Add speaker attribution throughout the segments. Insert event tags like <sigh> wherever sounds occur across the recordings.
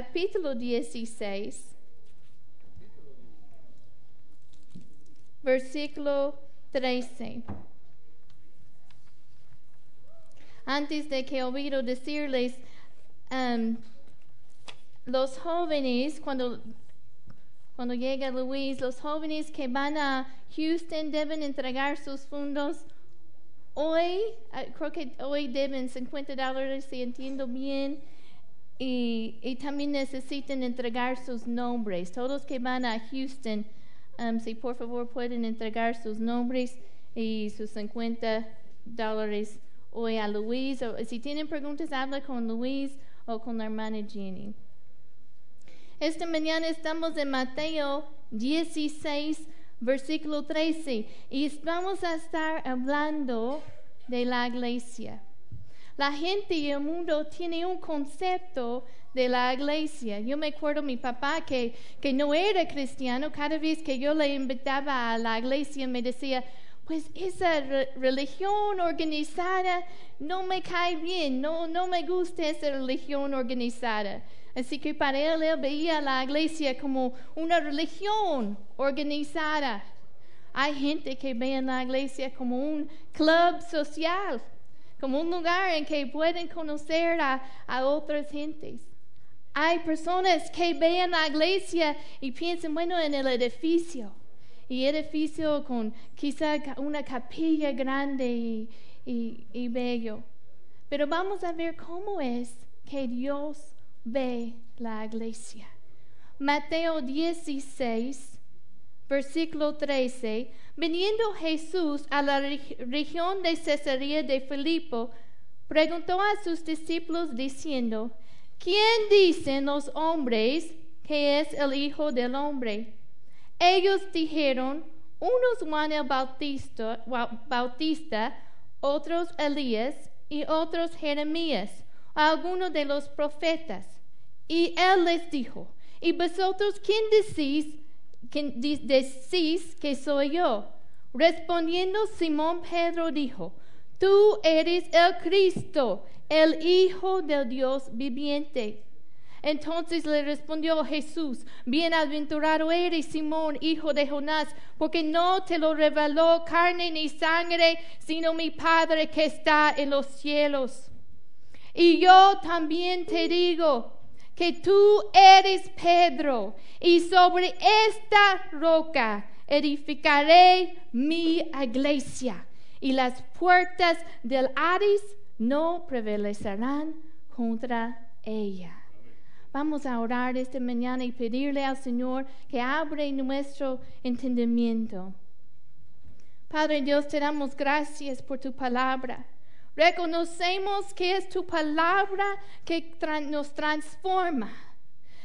Speaker 1: Capítulo 16, versículo 13. Antes de que olvido decirles, em, los jóvenes, cuando, cuando llega Luis, los jóvenes que van a Houston deben entregar sus fondos Hoy, ah, creo que hoy deben 50 dólares, si entiendo bien, y, también necesitan entregar sus nombres. Todos que van a Houston, um, si por favor pueden entregar sus nombres y sus 50 dólares hoy a Luis. O, si tienen preguntas, habla con Luis o con la hermana Jenny. Esta mañana estamos en Mateo 16, versículo 13, y vamos a estar hablando de la iglesia. La gente y el mundo tiene un concepto de la iglesia. Yo me acuerdo mi papá que, que no era cristiano, cada vez que yo le invitaba a la iglesia me decía, pues esa re- religión organizada no me cae bien, no, no me gusta esa religión organizada. Así que para él, él veía la iglesia como una religión organizada. Hay gente que ve en la iglesia como un club social, como un lugar en que pueden conocer a, a otras gentes. Hay personas que ven la iglesia y piensan, bueno, en el edificio. Y edificio con quizá una capilla grande y, y- y bello. Pero vamos a ver cómo es que Dios ve la iglesia. Mateo 16, versículo 13. Viniendo Jesús a la reg- región de Cesarea de Filipo, preguntó a sus discípulos diciendo, ¿quién dicen los hombres que es el Hijo del Hombre? Ellos dijeron, unos Juan el Bautista, Bautista, otros Elías y otros Jeremías, o alguno de los profetas. Y él les dijo, ¿y vosotros quién decís, di- decís que soy yo? Respondiendo Simón Pedro dijo, tú eres el Cristo, el Hijo del Dios viviente. Entonces le respondió Jesús, bienaventurado eres Simón, hijo de Jonás, porque no te lo reveló carne ni sangre, sino mi Padre que está en los cielos. Y yo también te digo que tú eres Pedro, y sobre esta roca edificaré mi iglesia, y las puertas del Hades no prevalecerán contra ella. Vamos a orar esta mañana y pedirle al Señor que abre nuestro entendimiento. Padre Dios, te damos gracias por tu palabra. Reconocemos que es tu palabra que nos transforma.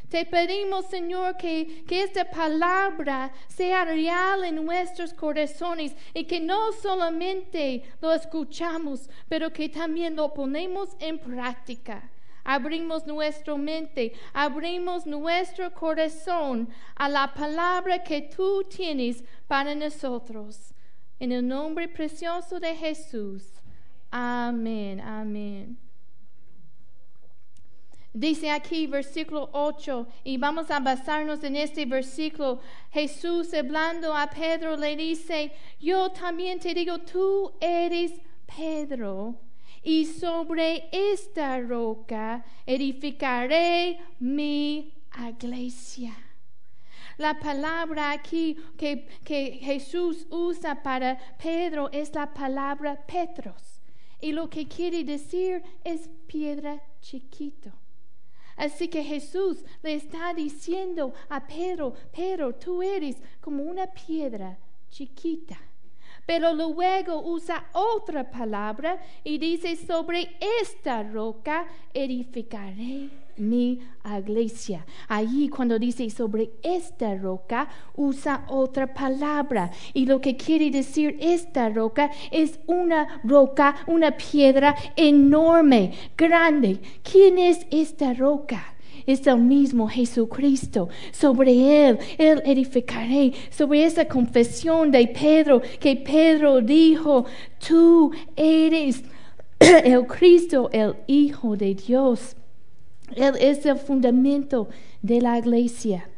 Speaker 1: Te pedimos, Señor, que, que esta palabra sea real en nuestros corazones y que no solamente lo escuchamos, pero que también lo ponemos en práctica. Abrimos nuestra mente, abrimos nuestro corazón a la palabra que tú tienes para nosotros. En el nombre precioso de Jesús. Amén, amén. Dice aquí versículo 8, y vamos a basarnos en este versículo. Jesús hablando a Pedro le dice, yo también te digo, tú eres Pedro, y sobre esta roca edificaré mi iglesia. La palabra aquí que, que Jesús usa para Pedro es la palabra Petros. Y lo que quiere decir es piedra chiquito. Así que Jesús le está diciendo a Pedro, Pedro, tú eres como una piedra chiquita. Pero luego usa otra palabra y dice, sobre esta roca edificaré mi iglesia. Allí cuando dice sobre esta roca, usa otra palabra. Y lo que quiere decir esta roca es una roca, una piedra enorme, grande. ¿Quién es esta roca? es el mismo Jesucristo. Sobre él, él edificaré. Sobre esa confesión de Pedro, que Pedro dijo, tú eres <clears throat> el Cristo, el Hijo de Dios. Él es el fundamento de la iglesia.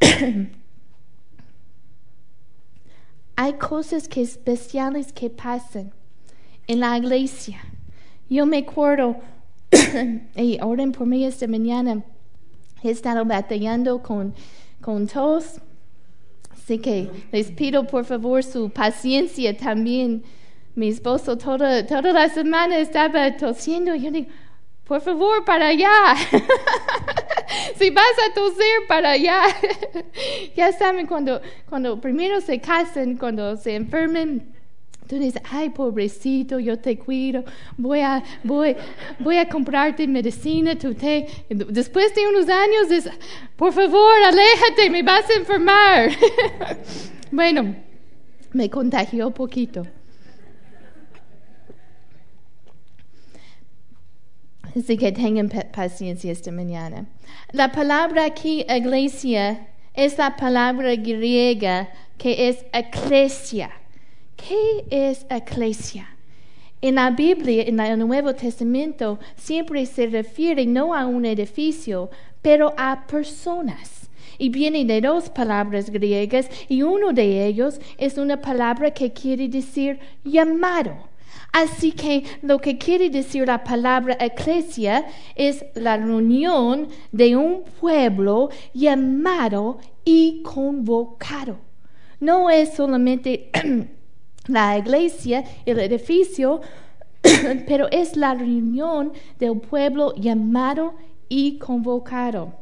Speaker 1: <coughs> Hay cosas que especiales que pasan en la iglesia. Yo me acuerdo, <coughs> y oren por mí esta mañana, he estado batallando con, con tos. Así que les pido por favor su paciencia también mi esposo toda, toda la semana estaba tosiendo. Yo digo, por favor, para allá. <laughs> si vas a toser, para allá. <laughs> ya saben, cuando, cuando primero se casan, cuando se enfermen, tú dices, ay, pobrecito, yo te cuido, voy a, voy, voy a comprarte medicina, tú te... Después de unos años, dices, por favor, aléjate, me vas a enfermar. <laughs> bueno, me contagió poquito. Así que tengan paciencia esta mañana. La palabra aquí, iglesia, es la palabra griega que es eclesia. ¿Qué es eclesia? En la Biblia, en el Nuevo Testamento, siempre se refiere no a un edificio, pero a personas. Y viene de dos palabras griegas y uno de ellos es una palabra que quiere decir llamado. Así que lo que quiere decir la palabra eclesia es la reunión de un pueblo llamado y convocado. No es solamente <clears throat> la iglesia, el edificio, <clears throat> pero es la reunión del pueblo llamado y convocado.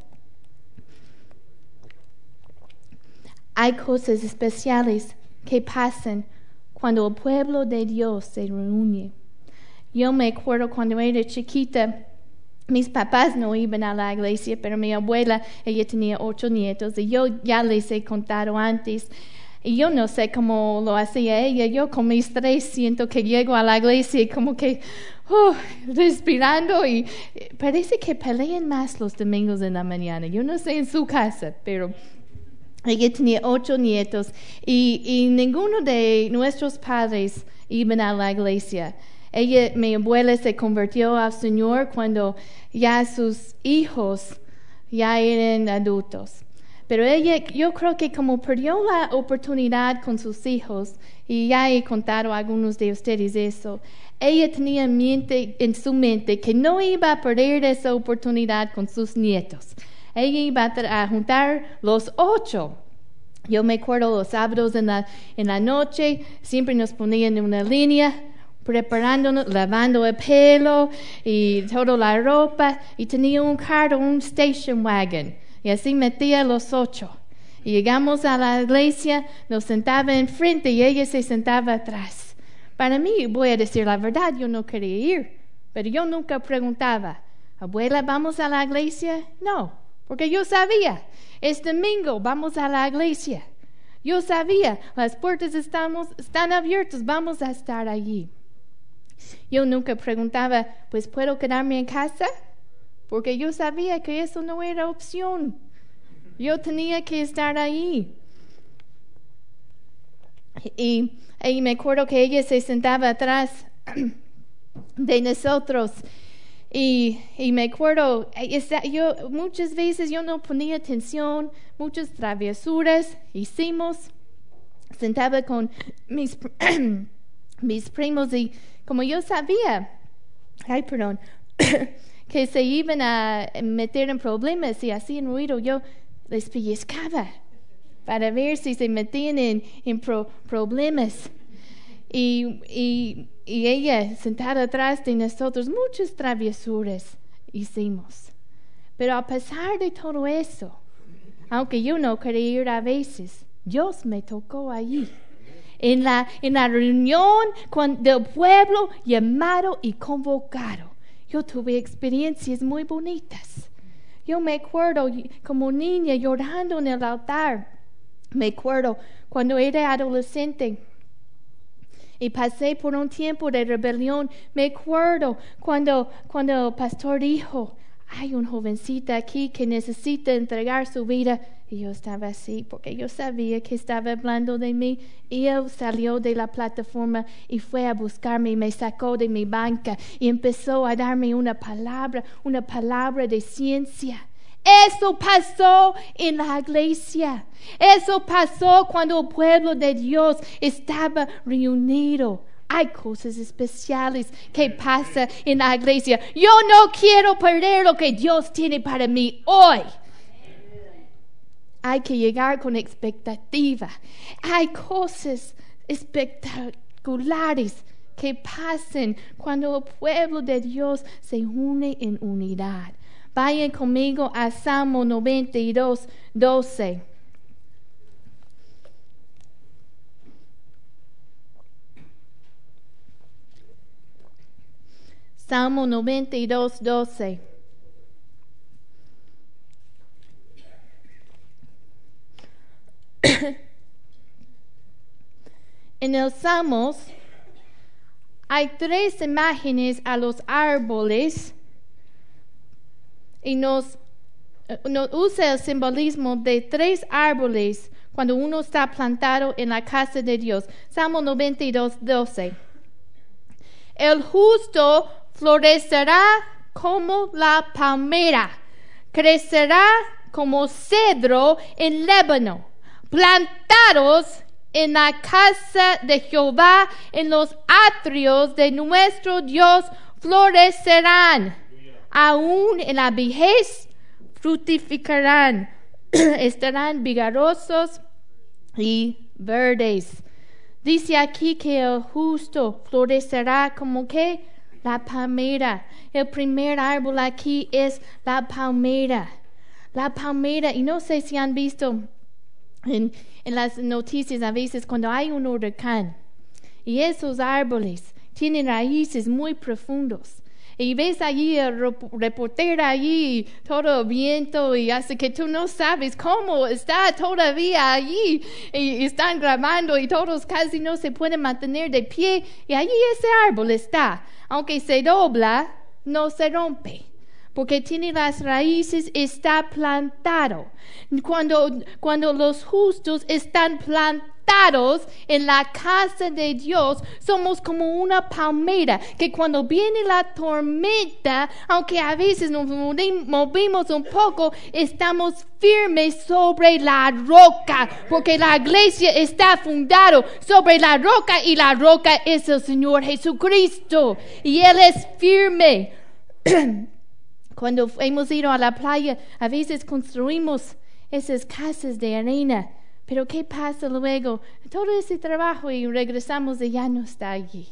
Speaker 1: Hay cosas especiales que pasan cuando el pueblo de Dios se reúne. Yo me acuerdo cuando era chiquita, mis papás no iban a la iglesia, pero mi abuela, ella tenía ocho nietos y yo ya les he contado antes. Y yo no sé cómo lo hacía ella. Yo con mis tres siento que llego a la iglesia como que oh, respirando y parece que pelean más los domingos en la mañana. Yo no sé en su casa, pero ella tenía ocho nietos y, ninguno de nuestros padres iban a la iglesia. Ella, mi abuela, se convirtió al Señor cuando ya sus hijos ya eran adultos. Pero ella, yo creo que como perdió la oportunidad con sus hijos, y ya he contado a algunos de ustedes eso, ella tenía en, mente, en su mente que no iba a perder esa oportunidad con sus nietos ella iba a juntar los ocho. Yo me acuerdo los sábados en la, en la noche, siempre nos ponían en una línea, preparándonos, lavando el pelo y toda la ropa, y tenía un carro, un station wagon, y así metía los ocho. Y llegamos a la iglesia, nos sentaba enfrente y ella se sentaba atrás. Para mí, voy a decir la verdad, yo no quería ir, pero yo nunca preguntaba, abuela, ¿vamos a la iglesia? No, porque yo sabía, es domingo, vamos a la iglesia. Yo sabía, las puertas estamos, están abiertas, vamos a estar allí. Yo nunca preguntaba, pues ¿puedo quedarme en casa? Porque yo sabía que eso no era opción. Yo tenía que estar allí. Y, y me acuerdo que ella se sentaba atrás <clears throat> de nosotros y, me acuerdo, yo, muchas veces yo no ponía atención, muchas travesuras hicimos. Sentaba con mis, <clears throat> primos y como yo sabía, ay, perdón, <clears throat> que se iban a meter en problemas y hacían ruido, yo les pellizcaba para ver si se metían en, en problemas. Y, ella sentada atrás de nosotros, muchas travesuras hicimos. Pero a pesar de todo eso, aunque yo no quería ir a veces, Dios me tocó allí. En la, en la reunión con, del pueblo llamado y convocado. Yo tuve experiencias muy bonitas. Yo me acuerdo como niña llorando en el altar. Me acuerdo cuando era adolescente y pasé por un tiempo de rebelión. Me acuerdo cuando, cuando el pastor dijo, hay un jovencita aquí que necesita entregar su vida. Y yo estaba así porque yo sabía que estaba hablando de mí. Y él salió de la plataforma y fue a buscarme y me sacó de mi banca y empezó a darme una palabra, una palabra de ciencia. Eso pasó en la iglesia. Eso pasó cuando el pueblo de Dios estaba reunido. Hay cosas especiales que pasan en la iglesia. Yo no quiero perder lo que Dios tiene para mí hoy. Hay que llegar con expectativa. Hay cosas espectaculares que pasan cuando el pueblo de Dios se une en unidad. Vayan conmigo a Salmo 92, 12. Salmo 92, 12. <coughs> en el Salmos hay tres imágenes a los árboles y nos, eh, nos usa el simbolismo de tres árboles cuando uno está plantado en la casa de Dios. Salmo 92, 12. El justo florecerá como la palmera, crecerá como cedro en Líbano, plantados en la casa de Jehová, en los atrios de nuestro Dios, florecerán. Aún en la vejez frutificarán, <clears throat> estarán vigorosos y verdes. Dice aquí que el justo florecerá como que la palmera. El primer árbol aquí es la palmera. La palmera, y no sé si han visto en, en las noticias a veces cuando hay un huracán y esos árboles tienen raíces muy profundos y ves allí el reportero allí, todo viento y hace que tú no sabes cómo está todavía allí y, están grabando y todos casi no se pueden mantener de pie y allí ese árbol está, aunque se dobla, no se rompe porque tiene las raíces, está plantado. Cuando, cuando los justos están plantados, en la casa de Dios, somos como una palmera que cuando viene la tormenta, aunque a veces nos movimos un poco, estamos firmes sobre la roca, porque la iglesia está fundada sobre la roca y la roca es el Señor Jesucristo y Él es firme. <clears throat> Cuando hemos ido a la playa, a veces construimos esas casas de arena pero ¿qué pasa luego? Todo ese trabajo y regresamos y ya no está allí.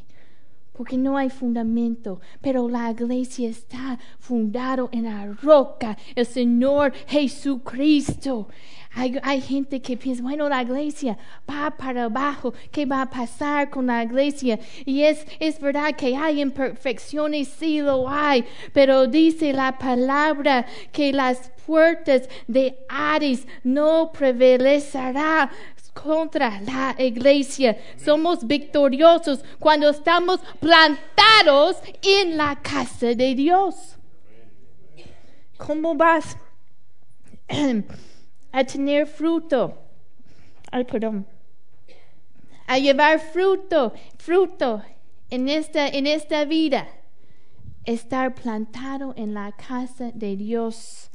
Speaker 1: Porque no hay fundamento, pero la iglesia está fundado en la roca, el Señor Jesucristo. Hay, gente que piensa, bueno, la iglesia va para abajo, ¿qué va a pasar con la iglesia? Y es, es verdad que hay imperfecciones, sí lo hay, pero dice la palabra que las puertas de Ares no prevalecerá contra la iglesia. Somos victoriosos cuando estamos plantados en la casa de Dios. ¿Cómo vas? a tener fruto. Ay, perdón. A llevar fruto, fruto en esta, en esta vida. Estar plantado en la casa de Dios.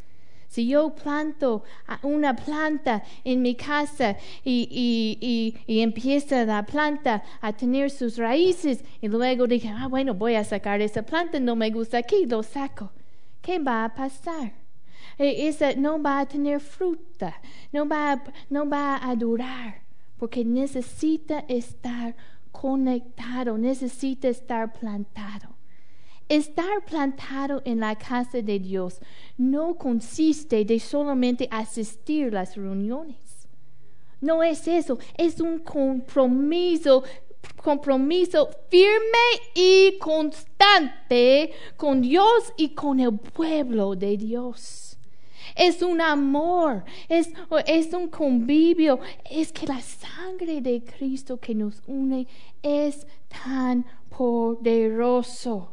Speaker 1: Si yo planto una planta en mi casa y, y, y, empieza la planta a tener sus raíces y luego dije, ah, bueno, voy a sacar esa planta, no me gusta aquí, lo saco. ¿Qué va a pasar? Eh, esa no va a tener fruta, no va, no va a durar, porque necesita estar conectado, necesita estar plantado. Estar plantado en la casa de Dios no consiste de solamente asistir las reuniones. No es eso, es un compromiso, compromiso firme y constante con Dios y con el pueblo de Dios. Es un amor, es, es un convivio, es que la sangre de Cristo que nos une es tan poderoso.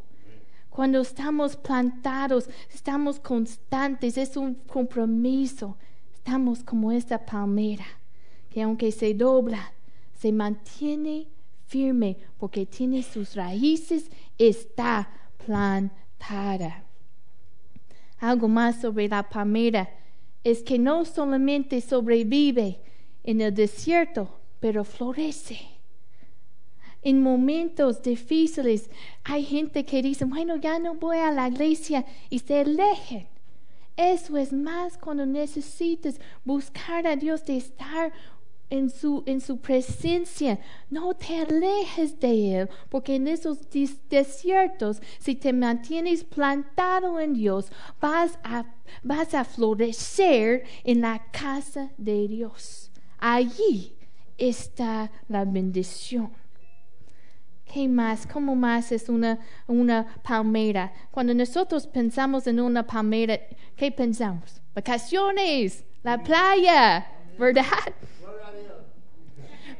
Speaker 1: Cuando estamos plantados, estamos constantes, es un compromiso. Estamos como esta palmera que aunque se dobla, se mantiene firme porque tiene sus raíces, está plantada. Algo más sobre la palmera es que no solamente sobrevive en el desierto, pero florece. En momentos difíciles hay gente que dice, bueno, ya no voy a la iglesia y se alejen. Eso es más cuando necesitas buscar a Dios de estar en su, en su presencia. No te alejes de Él, porque en esos desiertos, si te mantienes plantado en Dios, vas a, vas a florecer en la casa de Dios. Allí está la bendición. ¿Qué más? ¿Cómo más es una, una palmera? Cuando nosotros pensamos en una palmera, ¿qué pensamos? Vacaciones, la playa, ¿verdad?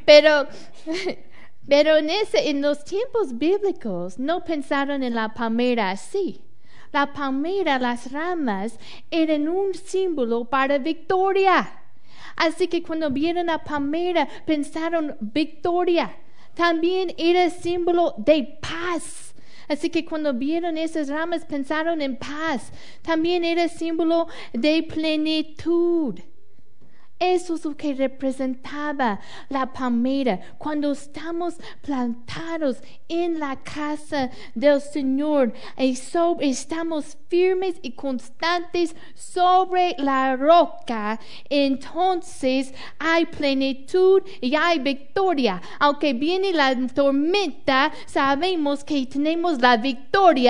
Speaker 1: Pero, <laughs> pero en, en los tiempos bíblicos no pensaron en la palmera así. La palmera, las ramas, eran un símbolo para victoria. Así que cuando vieron la palmera, pensaron victoria. También era símbolo de paz. Así que cuando vieron esas ramas, pensaron en paz. También era símbolo de plenitud. Eso es lo que representaba la palmera. Cuando estamos plantados en la casa del Señor y estamos firmes y constantes sobre la roca, entonces hay plenitud y hay victoria. Aunque viene la tormenta, sabemos que tenemos la victoria